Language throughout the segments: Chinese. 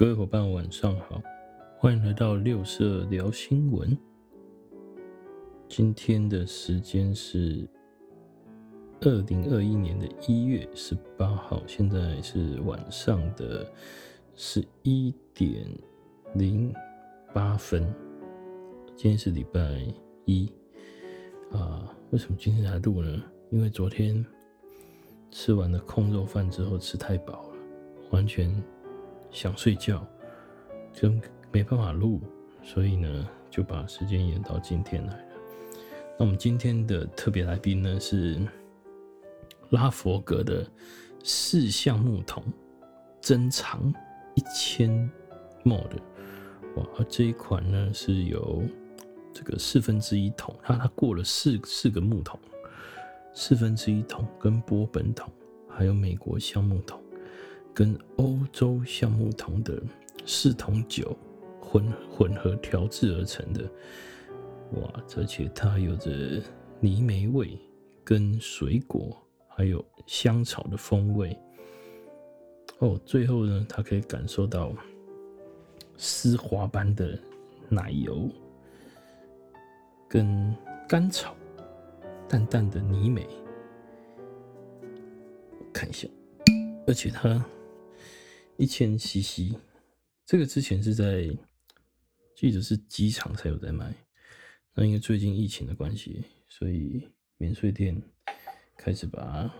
各位伙伴，晚上好，欢迎来到六色聊新闻。今天的时间是二零二一年的一月十八号，现在是晚上的十一点零八分。今天是礼拜一啊，为什么今天才录呢？因为昨天吃完了空肉饭之后吃太饱了，完全。想睡觉，就没办法录，所以呢，就把时间延到今天来了。那我们今天的特别来宾呢，是拉佛格的四橡木桶，珍藏一千 ml 的，哇！这一款呢，是由这个四分之一桶，它它过了四四个木桶，四分之一桶跟波本桶，还有美国橡木桶。跟欧洲橡木桶的四桶酒混混合调制而成的，哇！而且它有着泥煤味、跟水果还有香草的风味。哦，最后呢，它可以感受到丝滑般的奶油，跟甘草、淡淡的泥煤。看一下，而且它。一千 CC，这个之前是在记得是机场才有在卖，那因为最近疫情的关系，所以免税店开始把它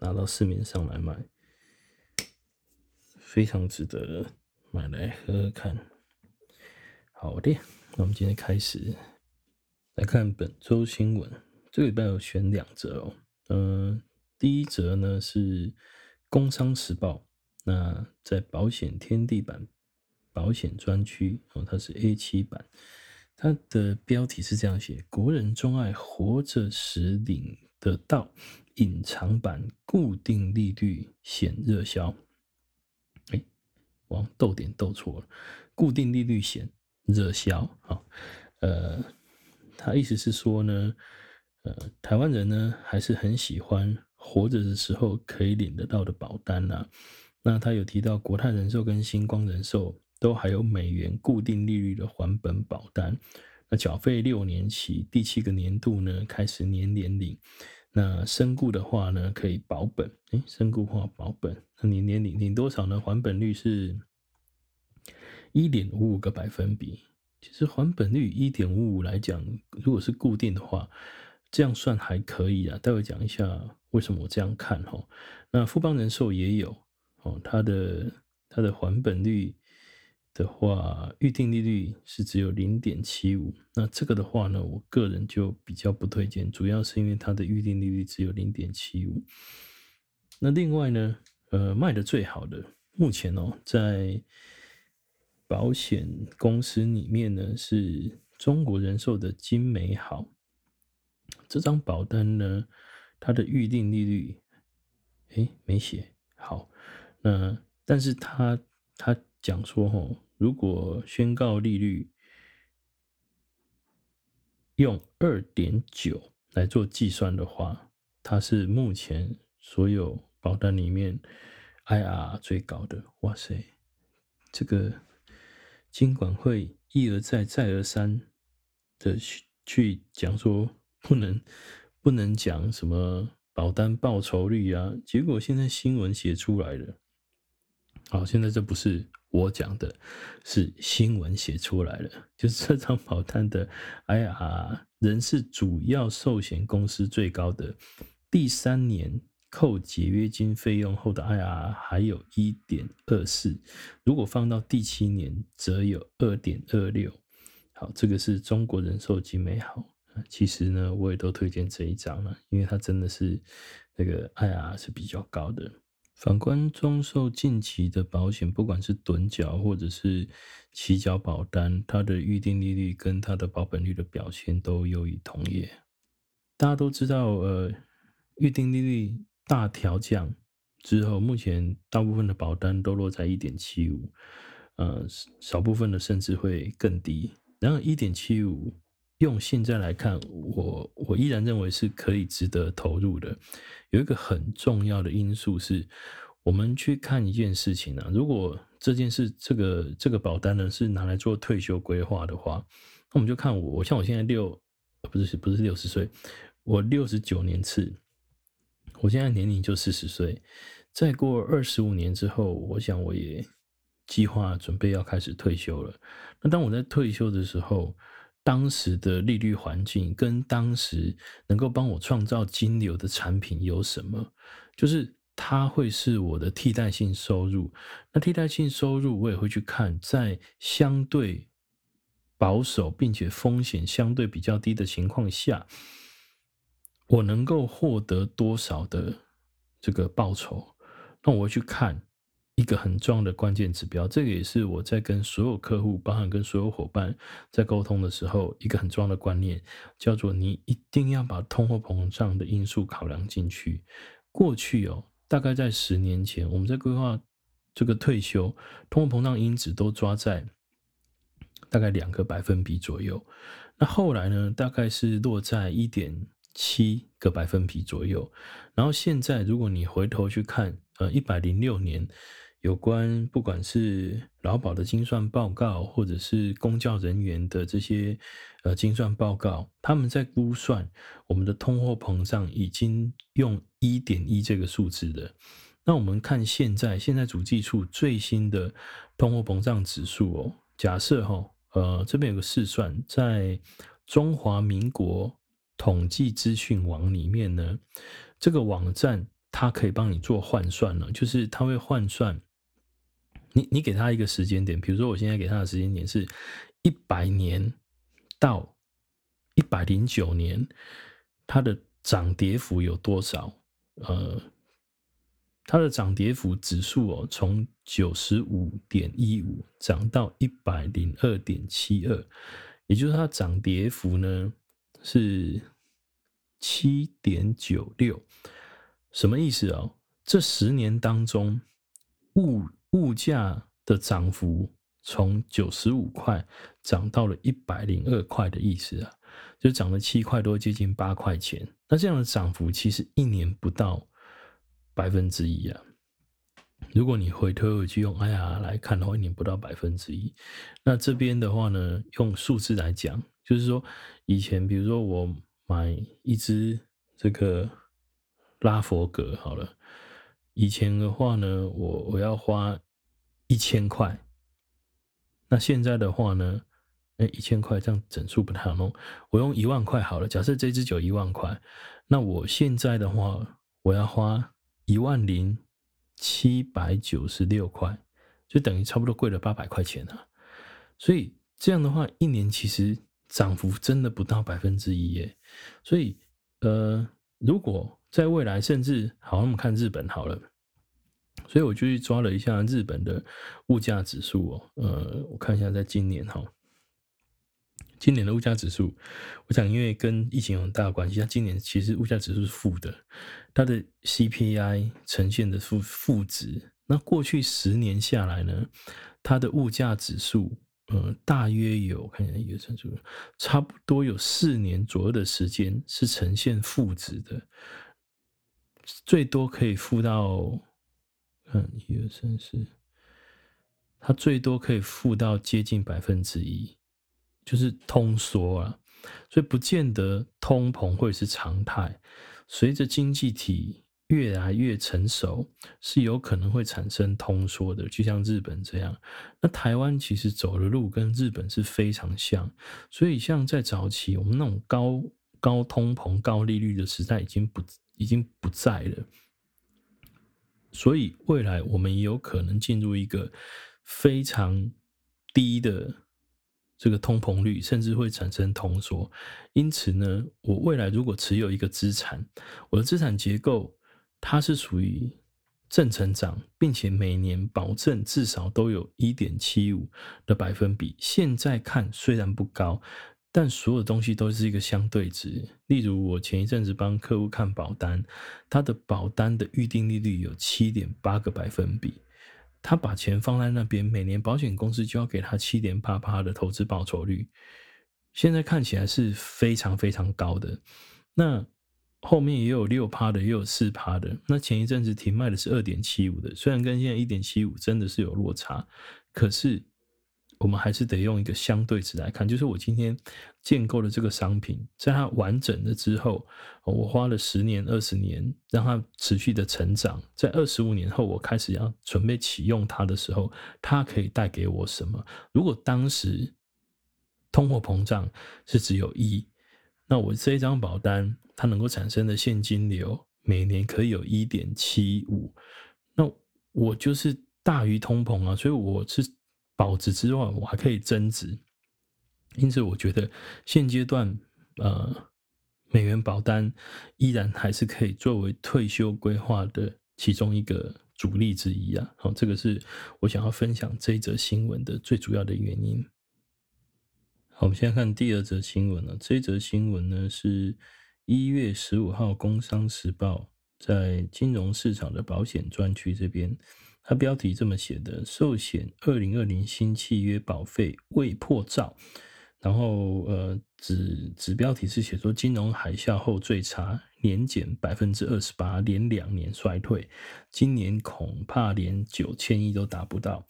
拿到市面上来卖，非常值得买来喝喝看。好的，那我们今天开始来看本周新闻。这个礼拜有选两则哦，嗯，第一则呢是《工商时报》。那在保险天地版保险专区哦，它是 A 七版，它的标题是这样写：国人钟爱活着时领得到隐藏版固定利率险热销。哎，我逗点逗错了，固定利率险热销啊。呃，他意思是说呢，呃，台湾人呢还是很喜欢活着的时候可以领得到的保单呐、那他有提到国泰人寿跟新光人寿都还有美元固定利率的还本保单，那缴费六年期，第七个年度呢开始年年领，那身故的话呢可以保本，哎，身故话保本，那年年领领多少呢？还本率是一点五五个百分比，其实还本率一点五五来讲，如果是固定的话，这样算还可以啊。待会讲一下为什么我这样看哈。那富邦人寿也有。哦，它的它的还本率的话，预定利率是只有零点七五。那这个的话呢，我个人就比较不推荐，主要是因为它的预定利率只有零点七五。那另外呢，呃，卖的最好的，目前哦，在保险公司里面呢，是中国人寿的金美好这张保单呢，它的预定利率，诶，没写好。嗯，但是他他讲说，吼，如果宣告利率用二点九来做计算的话，它是目前所有保单里面 IR 最高的。哇塞，这个金管会一而再再而三的去去讲说，不能不能讲什么保单报酬率啊，结果现在新闻写出来了。好，现在这不是我讲的，是新闻写出来的。就是这张保单的 IRR 仍是主要寿险公司最高的，第三年扣解约金费用后的 IR 还有一点二四，如果放到第七年，则有二点二六。好，这个是中国人寿金美好。其实呢，我也都推荐这一张了，因为它真的是那个 IR 是比较高的。反观中寿近期的保险，不管是趸缴或者是期缴保单，它的预定利率跟它的保本率的表现都优于同业。大家都知道，呃，预定利率大调降之后，目前大部分的保单都落在一点七五，呃，少部分的甚至会更低。然后一点七五。用现在来看，我我依然认为是可以值得投入的。有一个很重要的因素是，我们去看一件事情啊，如果这件事这个这个保单呢是拿来做退休规划的话，那我们就看我，我像我现在六不是不是六十岁，我六十九年次，我现在年龄就四十岁，再过二十五年之后，我想我也计划准备要开始退休了。那当我在退休的时候，当时的利率环境跟当时能够帮我创造金流的产品有什么？就是。它会是我的替代性收入，那替代性收入我也会去看，在相对保守并且风险相对比较低的情况下，我能够获得多少的这个报酬？那我会去看一个很重要的关键指标，这个也是我在跟所有客户，包含跟所有伙伴在沟通的时候，一个很重要的观念，叫做你一定要把通货膨胀的因素考量进去。过去哦。大概在十年前，我们在规划这个退休，通货膨胀因子都抓在大概两个百分比左右。那后来呢，大概是落在一点七个百分比左右。然后现在，如果你回头去看，呃，一百零六年。有关不管是劳保的精算报告，或者是公教人员的这些呃精算报告，他们在估算我们的通货膨胀已经用一点一这个数字的。那我们看现在现在主计处最新的通货膨胀指数哦，假设哈呃这边有个试算，在中华民国统计资讯网里面呢，这个网站它可以帮你做换算了，就是它会换算。你你给他一个时间点，比如说我现在给他的时间点是一百年到一百零九年，它的涨跌幅有多少？呃，它的涨跌幅指数哦，从九十五点一五涨到一百零二点七二，也就是它涨跌幅呢是七点九六，什么意思哦？这十年当中物物价的涨幅从九十五块涨到了一百零二块的意思啊，就涨了七块多，接近八块钱。那这样的涨幅其实一年不到百分之一啊。如果你回推回去用 IR 来看的话，一年不到百分之一。那这边的话呢，用数字来讲，就是说以前比如说我买一只这个拉佛格好了，以前的话呢，我我要花。一千块，那现在的话呢？哎，一千块这样整数不太好弄。我用一万块好了。假设这支酒一万块，那我现在的话，我要花一万零七百九十六块，就等于差不多贵了八百块钱啊。所以这样的话，一年其实涨幅真的不到百分之一耶。所以，呃，如果在未来，甚至好，我们看日本好了。所以我就去抓了一下日本的物价指数哦，呃，我看一下，在今年哈，今年的物价指数，我想因为跟疫情有很大的关系，它今年其实物价指数是负的，它的 CPI 呈现的负负值。那过去十年下来呢，它的物价指数，呃，大约有看一下一个乘数，差不多有四年左右的时间是呈现负值的，最多可以负到。嗯一二三四，它最多可以负到接近百分之一，就是通缩啊，所以不见得通膨会是常态。随着经济体越来越成熟，是有可能会产生通缩的，就像日本这样。那台湾其实走的路跟日本是非常像，所以像在早期，我们那种高高通膨、高利率的时代已经不已经不在了。所以未来我们也有可能进入一个非常低的这个通膨率，甚至会产生通缩。因此呢，我未来如果持有一个资产，我的资产结构它是属于正成长，并且每年保证至少都有一点七五的百分比。现在看虽然不高。但所有东西都是一个相对值。例如，我前一阵子帮客户看保单，他的保单的预定利率有七点八个百分比，他把钱放在那边，每年保险公司就要给他七点八趴的投资报酬率。现在看起来是非常非常高的。那后面也有六趴的，也有四趴的。那前一阵子停卖的是二点七五的，虽然跟现在一点七五真的是有落差，可是。我们还是得用一个相对值来看，就是我今天建构的这个商品，在它完整了之后，我花了十年、二十年让它持续的成长，在二十五年后，我开始要准备启用它的时候，它可以带给我什么？如果当时通货膨胀是只有一，那我这一张保单它能够产生的现金流每年可以有一点七五，那我就是大于通膨啊，所以我是。保值之外，我还可以增值，因此我觉得现阶段呃，美元保单依然还是可以作为退休规划的其中一个主力之一啊。好，这个是我想要分享这一则新闻的最主要的原因。好，我们现在看第二则新闻了。这一则新闻呢是一月十五号《工商时报》在金融市场的保险专区这边。它标题这么写的：寿险二零二零新契约保费未破兆，然后呃，指指标题是写说金融海啸后最差，年减百分之二十八，连两年衰退，今年恐怕连九千亿都达不到。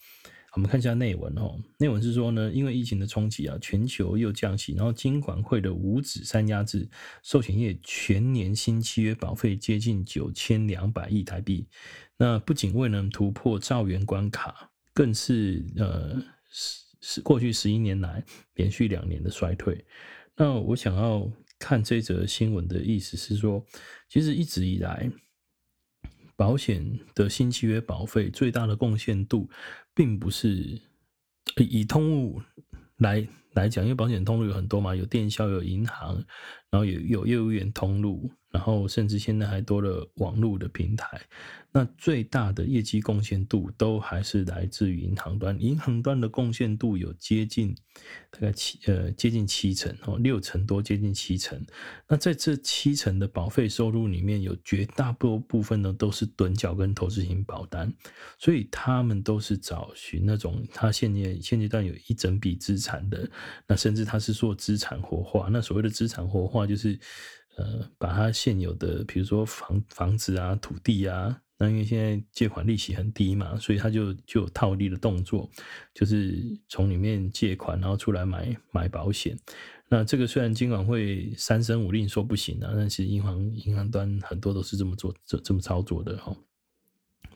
我们看一下内文哦，内文是说呢，因为疫情的冲击啊，全球又降息，然后金管会的五指山压制，寿险业全年新契约保费接近九千两百亿台币。那不仅未能突破兆元关卡，更是呃是是过去十一年来连续两年的衰退。那我想要看这则新闻的意思是说，其实一直以来。保险的新契约保费最大的贡献度，并不是以通路来来讲，因为保险通路有很多嘛，有电销，有银行，然后有有业务员通路。然后，甚至现在还多了网络的平台。那最大的业绩贡献度都还是来自于银行端，银行端的贡献度有接近大概七呃接近七成哦，六成多接近七成。那在这七成的保费收入里面，有绝大多部分呢都是趸缴跟投资型保单，所以他们都是找寻那种他现阶现阶段有一整笔资产的，那甚至他是做资产活化。那所谓的资产活化就是。呃，把它现有的，比如说房房子啊、土地啊，那因为现在借款利息很低嘛，所以他就就有套利的动作，就是从里面借款，然后出来买买保险。那这个虽然金管会三声五令说不行啊，但其实银行银行端很多都是这么做、这这么操作的哈。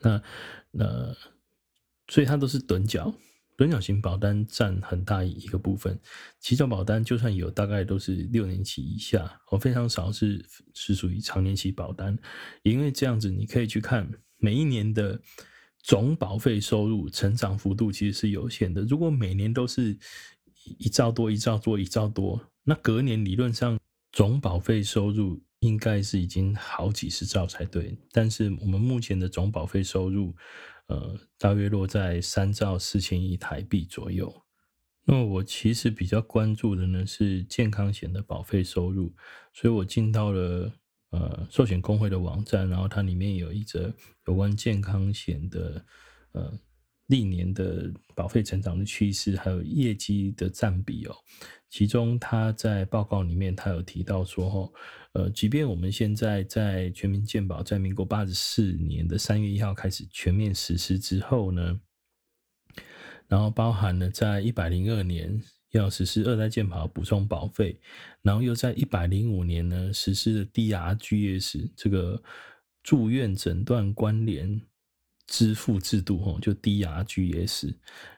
那那所以它都是趸缴。趸缴型保单占很大一个部分，期缴保单就算有，大概都是六年期以下，哦，非常少是是属于长年期保单。因为这样子，你可以去看每一年的总保费收入成长幅度其实是有限的。如果每年都是一兆多、一兆多、一兆多，那隔年理论上总保费收入应该是已经好几十兆才对。但是我们目前的总保费收入。呃，大约落在三兆四千亿台币左右。那我其实比较关注的呢是健康险的保费收入，所以我进到了呃寿险工会的网站，然后它里面有一则有关健康险的呃。历年的保费成长的趋势，还有业绩的占比哦。其中，他在报告里面，他有提到说，呃，即便我们现在在全民健保在民国八十四年的三月一号开始全面实施之后呢，然后包含了在一百零二年要实施二代健保补充保费，然后又在一百零五年呢实施了 DRGs 这个住院诊断关联。支付制度哦，就 DRGs。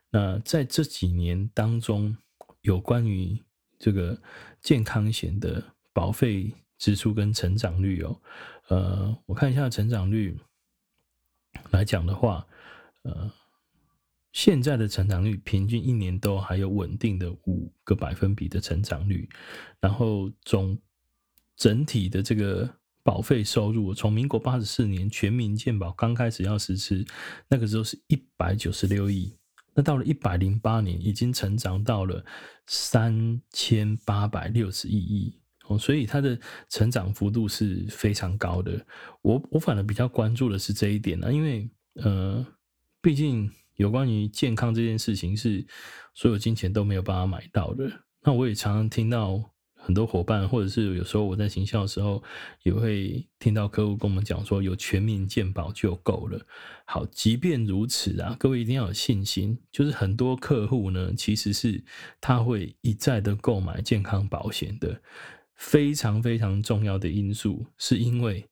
那在这几年当中，有关于这个健康险的保费支出跟成长率哦，呃，我看一下成长率来讲的话，呃，现在的成长率平均一年都还有稳定的五个百分比的成长率，然后总整体的这个。保费收入从民国八十四年全民健保刚开始要实施，那个时候是一百九十六亿，那到了一百零八年已经成长到了三千八百六十一亿哦，所以它的成长幅度是非常高的。我我反而比较关注的是这一点呢，因为呃，毕竟有关于健康这件事情是所有金钱都没有办法买到的。那我也常常听到。很多伙伴，或者是有时候我在行销的时候，也会听到客户跟我们讲说，有全民健保就够了。好，即便如此啊，各位一定要有信心，就是很多客户呢，其实是他会一再的购买健康保险的，非常非常重要的因素，是因为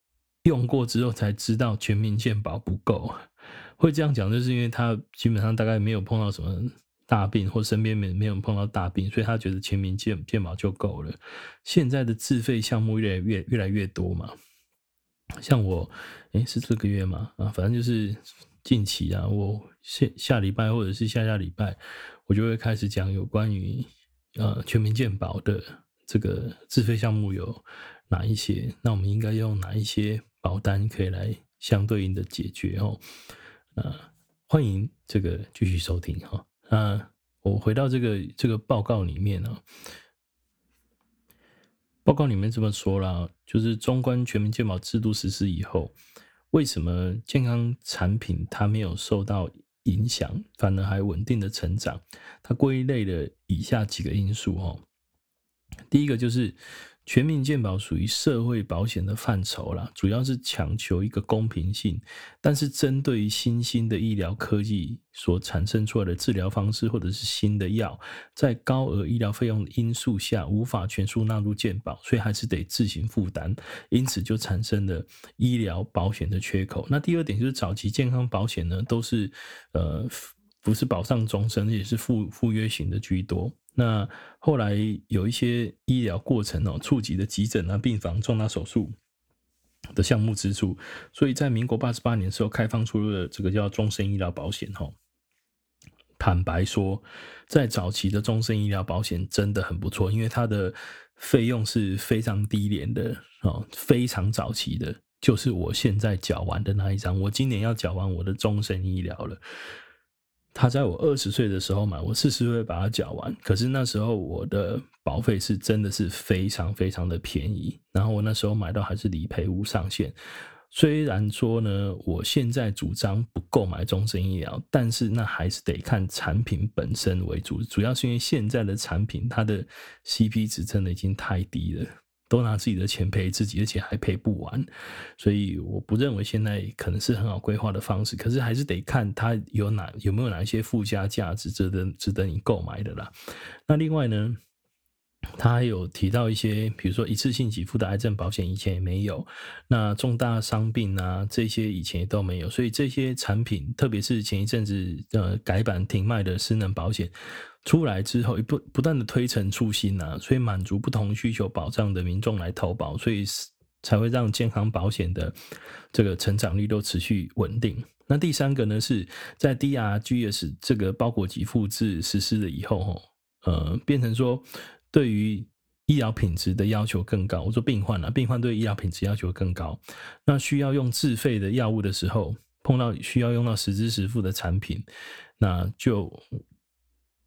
用过之后才知道全民健保不够。会这样讲，就是因为他基本上大概没有碰到什么。大病或身边没没有碰到大病，所以他觉得全民健健保就够了。现在的自费项目越来越越来越多嘛，像我，诶，是这个月吗？啊，反正就是近期啊，我下下礼拜或者是下下礼拜，我就会开始讲有关于呃全民健保的这个自费项目有哪一些，那我们应该用哪一些保单可以来相对应的解决哦？啊，欢迎这个继续收听哈。那我回到这个这个报告里面呢，报告里面这么说啦，就是中观全民健保制度实施以后，为什么健康产品它没有受到影响，反而还稳定的成长？它归类了以下几个因素哦。第一个就是。全民健保属于社会保险的范畴啦，主要是强求一个公平性。但是，针对于新兴的医疗科技所产生出来的治疗方式，或者是新的药，在高额医疗费用的因素下，无法全数纳入健保，所以还是得自行负担。因此，就产生了医疗保险的缺口。那第二点就是，早期健康保险呢，都是呃不是保障终身，也是附附约型的居多。那后来有一些医疗过程哦，触及的急诊啊、病房、重大手术的项目支出，所以在民国八十八年的时候开放出了这个叫终身医疗保险哈。坦白说，在早期的终身医疗保险真的很不错，因为它的费用是非常低廉的哦，非常早期的，就是我现在缴完的那一张，我今年要缴完我的终身医疗了。他在我二十岁的时候买，我四十岁把它缴完。可是那时候我的保费是真的是非常非常的便宜，然后我那时候买到还是理赔无上限。虽然说呢，我现在主张不购买终身医疗，但是那还是得看产品本身为主，主要是因为现在的产品它的 CP 值真的已经太低了。都拿自己的钱赔自己，而且还赔不完，所以我不认为现在可能是很好规划的方式。可是还是得看它有哪有没有哪一些附加价值，值得值得你购买的啦。那另外呢，他还有提到一些，比如说一次性给付的癌症保险以前也没有，那重大伤病啊这些以前也都没有，所以这些产品，特别是前一阵子呃改版停卖的失能保险。出来之后，不不断的推陈出新啊，所以满足不同需求保障的民众来投保，所以才会让健康保险的这个成长率都持续稳定。那第三个呢，是在 DRGs 这个包裹级复制实施了以后，呃，变成说对于医疗品质的要求更高。我说病患啊，病患对医疗品质要求更高，那需要用自费的药物的时候，碰到需要用到实支实付的产品，那就。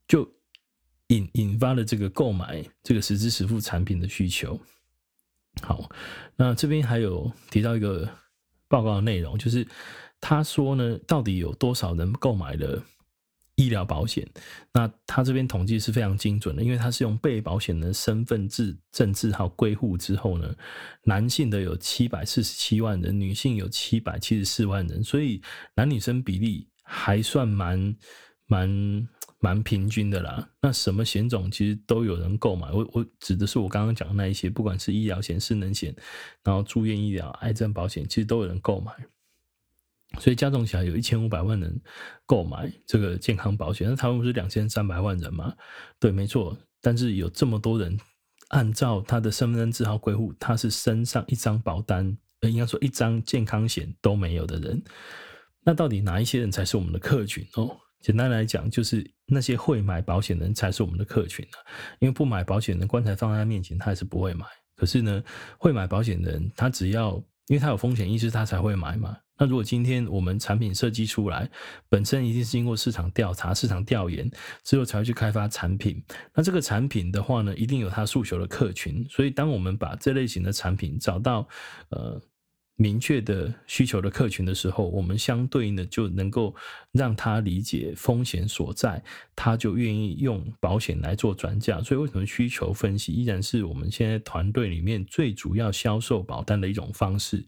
就引引发了这个购买这个实支实付产品的需求。好，那这边还有提到一个报告的内容，就是他说呢，到底有多少人购买了医疗保险？那他这边统计是非常精准的，因为他是用被保险人身份证证字号归户之后呢，男性的有七百四十七万人，女性有七百七十四万人，所以男女生比例还算蛮蛮。蛮平均的啦，那什么险种其实都有人购买。我我指的是我刚刚讲的那一些，不管是医疗险、失能险，然后住院医疗、癌症保险，其实都有人购买。所以加总起来有一千五百万人购买这个健康保险。那台湾不是两千三百万人吗？对，没错。但是有这么多人按照他的身份证字号归户，他是身上一张保单，应该说一张健康险都没有的人。那到底哪一些人才是我们的客群哦？简单来讲，就是那些会买保险的人才是我们的客群啊，因为不买保险的棺材放在他面前，他还是不会买。可是呢，会买保险的人，他只要因为他有风险意识，他才会买嘛。那如果今天我们产品设计出来，本身一定是经过市场调查、市场调研之后才会去开发产品。那这个产品的话呢，一定有他诉求的客群。所以，当我们把这类型的产品找到，呃。明确的需求的客群的时候，我们相对应的就能够让他理解风险所在，他就愿意用保险来做转嫁。所以，为什么需求分析依然是我们现在团队里面最主要销售保单的一种方式？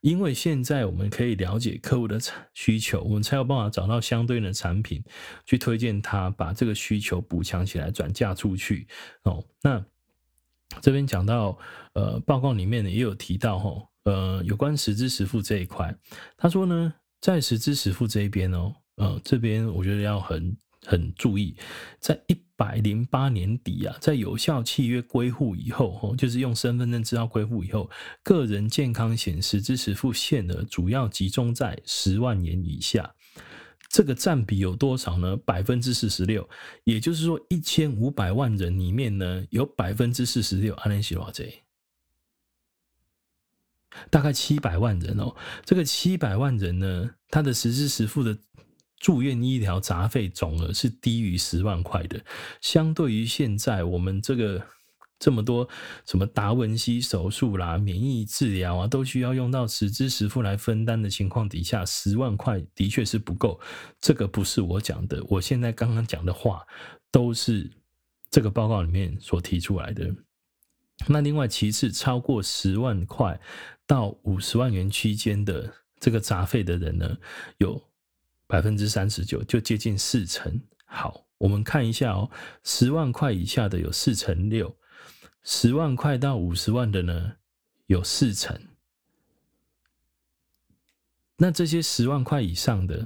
因为现在我们可以了解客户的需求，我们才有办法找到相对应的产品去推荐他，把这个需求补强起来，转嫁出去。哦，那这边讲到，呃，报告里面呢也有提到，吼。呃，有关实支实付这一块，他说呢，在实支实付这一边哦，呃，这边我觉得要很很注意，在一百零八年底啊，在有效契约归户以后，哦，就是用身份证资料归户以后，个人健康险实支实付限额主要集中在十万元以下，这个占比有多少呢？百分之四十六，也就是说，一千五百万人里面呢，有百分之四十六，安联西罗这。大概七百万人哦，这个七百万人呢，他的实支实付的住院医疗杂费总额是低于十万块的。相对于现在我们这个这么多什么达文西手术啦、免疫治疗啊，都需要用到实支实付来分担的情况底下，十万块的确是不够。这个不是我讲的，我现在刚刚讲的话都是这个报告里面所提出来的。那另外，其次超过十万块到五十万元区间的这个杂费的人呢，有百分之三十九，就接近四成。好，我们看一下哦，十万块以下的有四成六，十万块到五十万的呢有四成。那这些十万块以上的，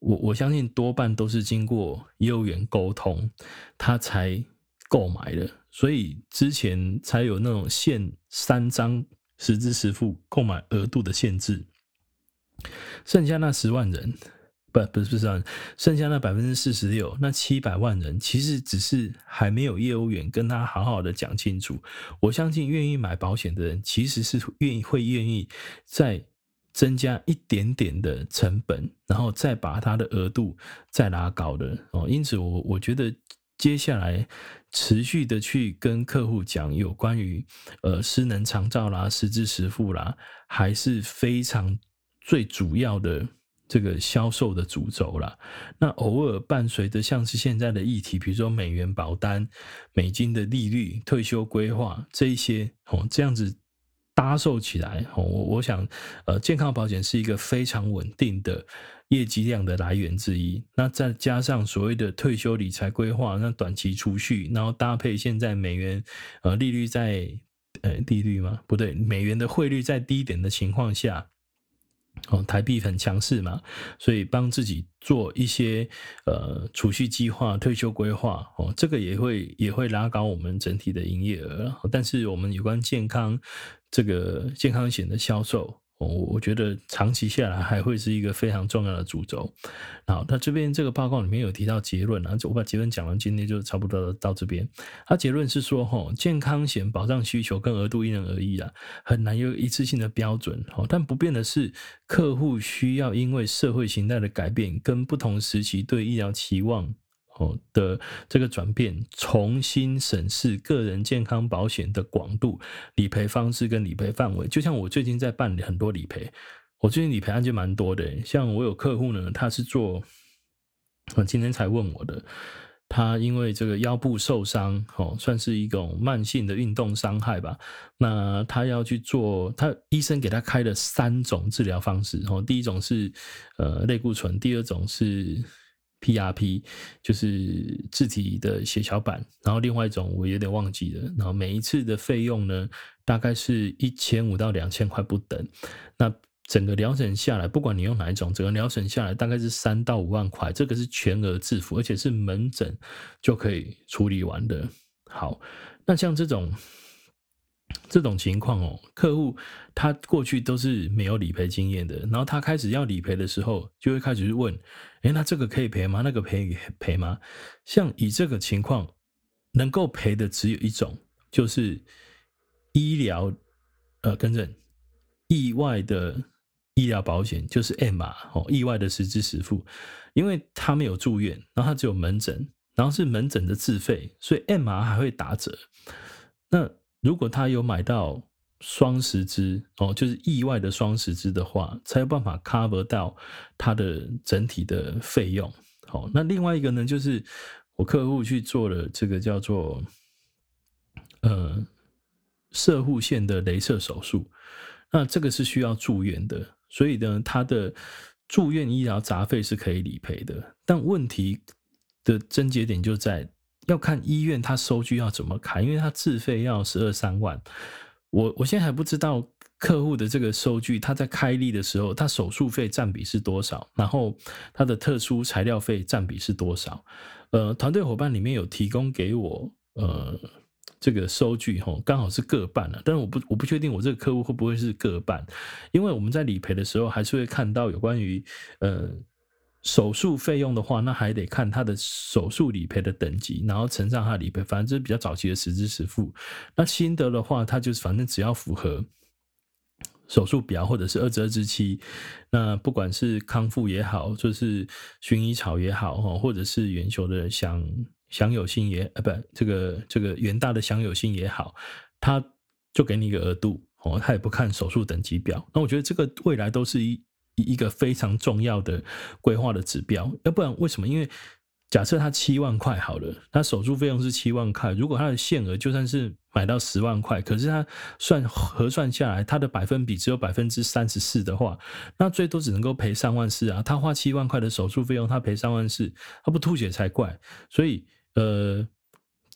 我我相信多半都是经过业务员沟通，他才购买的。所以之前才有那种限三张实支实付购买额度的限制，剩下那十万人，不不是不是，剩下那百分之四十六，那七百万人其实只是还没有业务员跟他好好的讲清楚。我相信愿意买保险的人其实是愿意会愿意再增加一点点的成本，然后再把他的额度再拉高的哦。因此我我觉得。接下来持续的去跟客户讲有关于呃失能长照啦、实支实付啦，还是非常最主要的这个销售的主轴啦。那偶尔伴随着像是现在的议题，比如说美元保单、美金的利率、退休规划这一些哦，这样子。搭售起来，我我想，呃，健康保险是一个非常稳定的业绩量的来源之一。那再加上所谓的退休理财规划，那短期储蓄，然后搭配现在美元呃利率在呃利率吗？不对，美元的汇率在低点的情况下。哦，台币很强势嘛，所以帮自己做一些呃储蓄计划、退休规划哦，这个也会也会拉高我们整体的营业额。但是我们有关健康这个健康险的销售。我我觉得长期下来还会是一个非常重要的主轴。好，那这边这个报告里面有提到结论啊，我把结论讲完，今天就差不多到这边。它结论是说，吼，健康险保障需求跟额度因人而异啊，很难有一次性的标准。哦，但不变的是，客户需要因为社会形态的改变跟不同时期对医疗期望。哦的这个转变，重新审视个人健康保险的广度、理赔方式跟理赔范围。就像我最近在办理很多理赔，我最近理赔案件蛮多的。像我有客户呢，他是做，我今天才问我的，他因为这个腰部受伤，哦，算是一种慢性的运动伤害吧。那他要去做，他医生给他开了三种治疗方式。哦，第一种是呃类固醇，第二种是。PRP 就是自体的血小板，然后另外一种我有点忘记了，然后每一次的费用呢，大概是一千五到两千块不等。那整个疗程下来，不管你用哪一种，整个疗程下来大概是三到五万块，这个是全额自付，而且是门诊就可以处理完的。好，那像这种。这种情况哦，客户他过去都是没有理赔经验的，然后他开始要理赔的时候，就会开始去问：诶，那这个可以赔吗？那个赔赔吗？像以这个情况，能够赔的只有一种，就是医疗呃，更正意外的医疗保险，就是 M 码哦，意外的实支实付，因为他没有住院，然后他只有门诊，然后是门诊的自费，所以 M 码还会打折。那如果他有买到双十支哦，就是意外的双十支的话，才有办法 cover 到他的整体的费用。好，那另外一个呢，就是我客户去做了这个叫做呃射护线的镭射手术，那这个是需要住院的，所以呢，他的住院医疗杂费是可以理赔的。但问题的症结点就在要看医院他收据要怎么开，因为他自费要十二三万。我我现在还不知道客户的这个收据，他在开立的时候，他手术费占比是多少，然后他的特殊材料费占比是多少？呃，团队伙伴里面有提供给我呃这个收据哈，刚好是各半了，但是我不我不确定我这个客户会不会是各半，因为我们在理赔的时候还是会看到有关于呃。手术费用的话，那还得看他的手术理赔的等级，然后乘上他理赔，反正这是比较早期的实支实付。那新的的话，他就是反正只要符合手术表或者是二十二之七，那不管是康复也好，就是薰衣草也好，或者是元球的享享有性也呃不，这个这个元大的享有性也好，他就给你一个额度哦，他也不看手术等级表。那我觉得这个未来都是一。一一个非常重要的规划的指标，要不然为什么？因为假设他七万块好了，他手术费用是七万块，如果他的限额就算是买到十万块，可是他算核算下来，他的百分比只有百分之三十四的话，那最多只能够赔三万四啊。他花七万块的手术费用，他赔三万四，他不吐血才怪。所以，呃，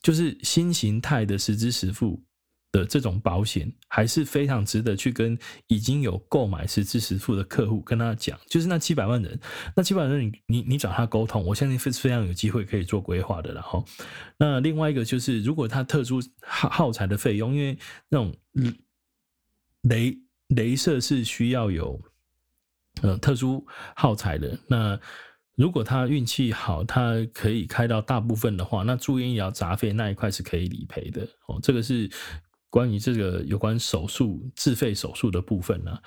就是新形态的实支实付。的这种保险还是非常值得去跟已经有购买实支实付的客户跟他讲，就是那七百万人，那七百万人你你你找他沟通，我相信非非常有机会可以做规划的。然后，那另外一个就是，如果他特殊耗耗材的费用，因为那种雷雷射是需要有呃特殊耗材的，那如果他运气好，他可以开到大部分的话，那住院医疗杂费那一块是可以理赔的哦，这个是。关于这个有关手术自费手术的部分呢、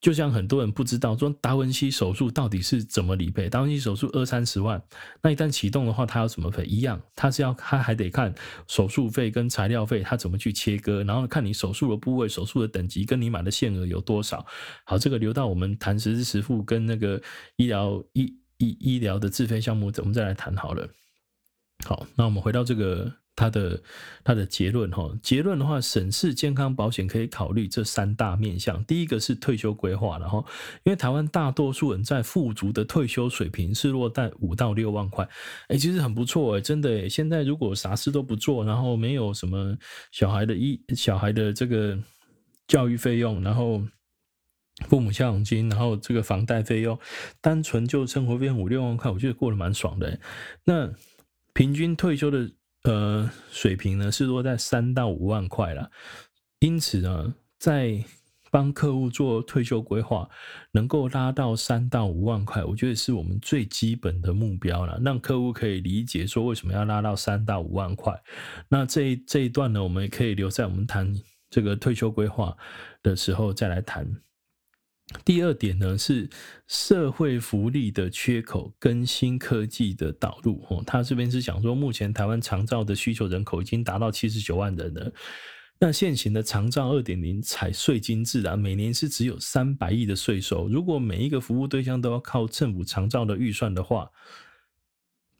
就像很多人不知道说达文西手术到底是怎么理赔，达文西手术二三十万，那一旦启动的话，他要怎么赔？一样，他是要他还得看手术费跟材料费，他怎么去切割，然后看你手术的部位、手术的等级跟你买的限额有多少。好，这个留到我们谈实时实付跟那个医疗医医医疗的自费项目，我们再来谈好了。好，那我们回到这个。他的他的结论哈，结论的话，审视健康保险可以考虑这三大面向。第一个是退休规划，然后因为台湾大多数人在富足的退休水平是落在五到六万块，哎，其实很不错哎，真的。现在如果啥事都不做，然后没有什么小孩的医小孩的这个教育费用，然后父母孝养金，然后这个房贷费用，单纯就生活费五六万块，我觉得过得蛮爽的。那平均退休的。呃，水平呢是落在三到五万块啦，因此呢，在帮客户做退休规划，能够拉到三到五万块，我觉得是我们最基本的目标了，让客户可以理解说为什么要拉到三到五万块。那这这一段呢，我们也可以留在我们谈这个退休规划的时候再来谈。第二点呢，是社会福利的缺口跟新科技的导入。哦，他这边是讲说，目前台湾长照的需求人口已经达到七十九万人了。那现行的长照二点零采税金制啊，每年是只有三百亿的税收。如果每一个服务对象都要靠政府长照的预算的话，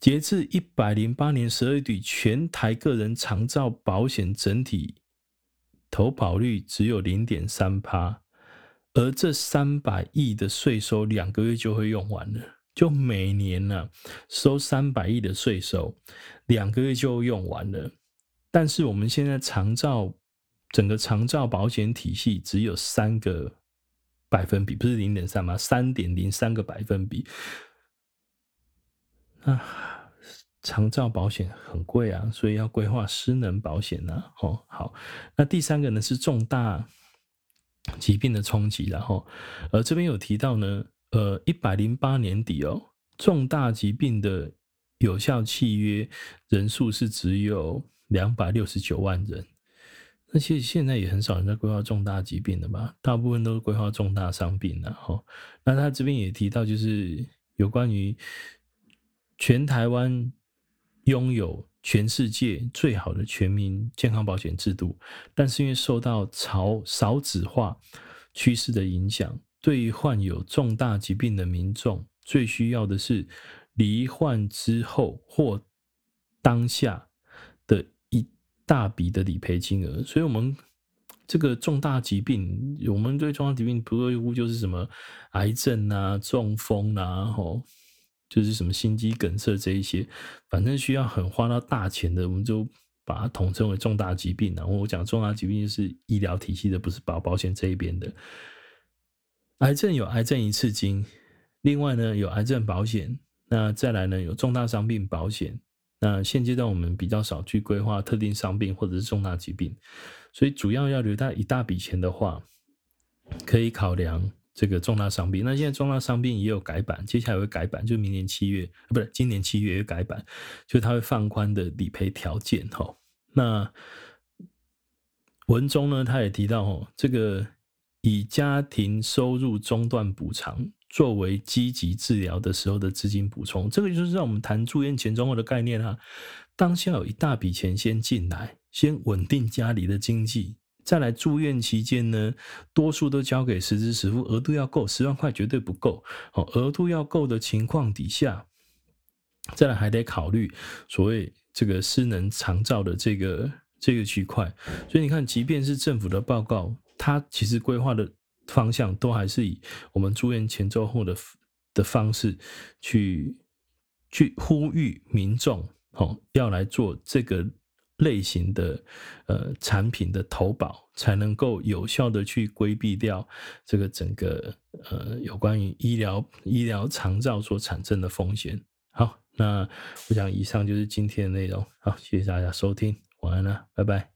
截至一百零八年十二月底，全台个人长照保险整体投保率只有零点三趴。而这三百亿的税收，两个月就会用完了。就每年呢、啊，收三百亿的税收，两个月就用完了。但是我们现在长照整个长照保险体系只有三个百分比，不是零点三吗？三点零三个百分比。啊，长照保险很贵啊，所以要规划失能保险呢、啊。哦，好，那第三个呢是重大。疾病的冲击，然后，呃，这边有提到呢，呃，一百零八年底哦，重大疾病的有效契约人数是只有两百六十九万人。那其实现在也很少人在规划重大疾病了吧？大部分都是规划重大伤病了哈。那他这边也提到，就是有关于全台湾拥有全世界最好的全民健康保险制度，但是因为受到朝少子化趋势的影响，对于患有重大疾病的民众，最需要的是罹患之后或当下的一大笔的理赔金额。所以，我们这个重大疾病，我们对重大疾病不外乎就是什么癌症啊、中风啊，吼。就是什么心肌梗塞这一些，反正需要很花到大钱的，我们就把它统称为重大疾病。然后我讲重大疾病就是医疗体系的，不是保保险这一边的。癌症有癌症一次金，另外呢有癌症保险，那再来呢有重大伤病保险。那现阶段我们比较少去规划特定伤病或者是重大疾病，所以主要要留到一大笔钱的话，可以考量。这个重大伤病，那现在重大伤病也有改版，接下来会改版，就是明年七月，不是今年七月也改版，就它会放宽的理赔条件哈。那文中呢，他也提到哦，这个以家庭收入中断补偿作为积极治疗的时候的资金补充，这个就是让我们谈住院前中后的概念哈。当下有一大笔钱先进来，先稳定家里的经济。再来住院期间呢，多数都交给实支实付，额度要够，十万块绝对不够。哦，额度要够的情况底下，再来还得考虑所谓这个失能长照的这个这个区块。所以你看，即便是政府的报告，它其实规划的方向都还是以我们住院前周后的的方式去去呼吁民众，哦，要来做这个。类型的呃产品的投保，才能够有效的去规避掉这个整个呃有关于医疗医疗长照所产生的风险。好，那我想以上就是今天的内容。好，谢谢大家收听，晚安了，拜拜。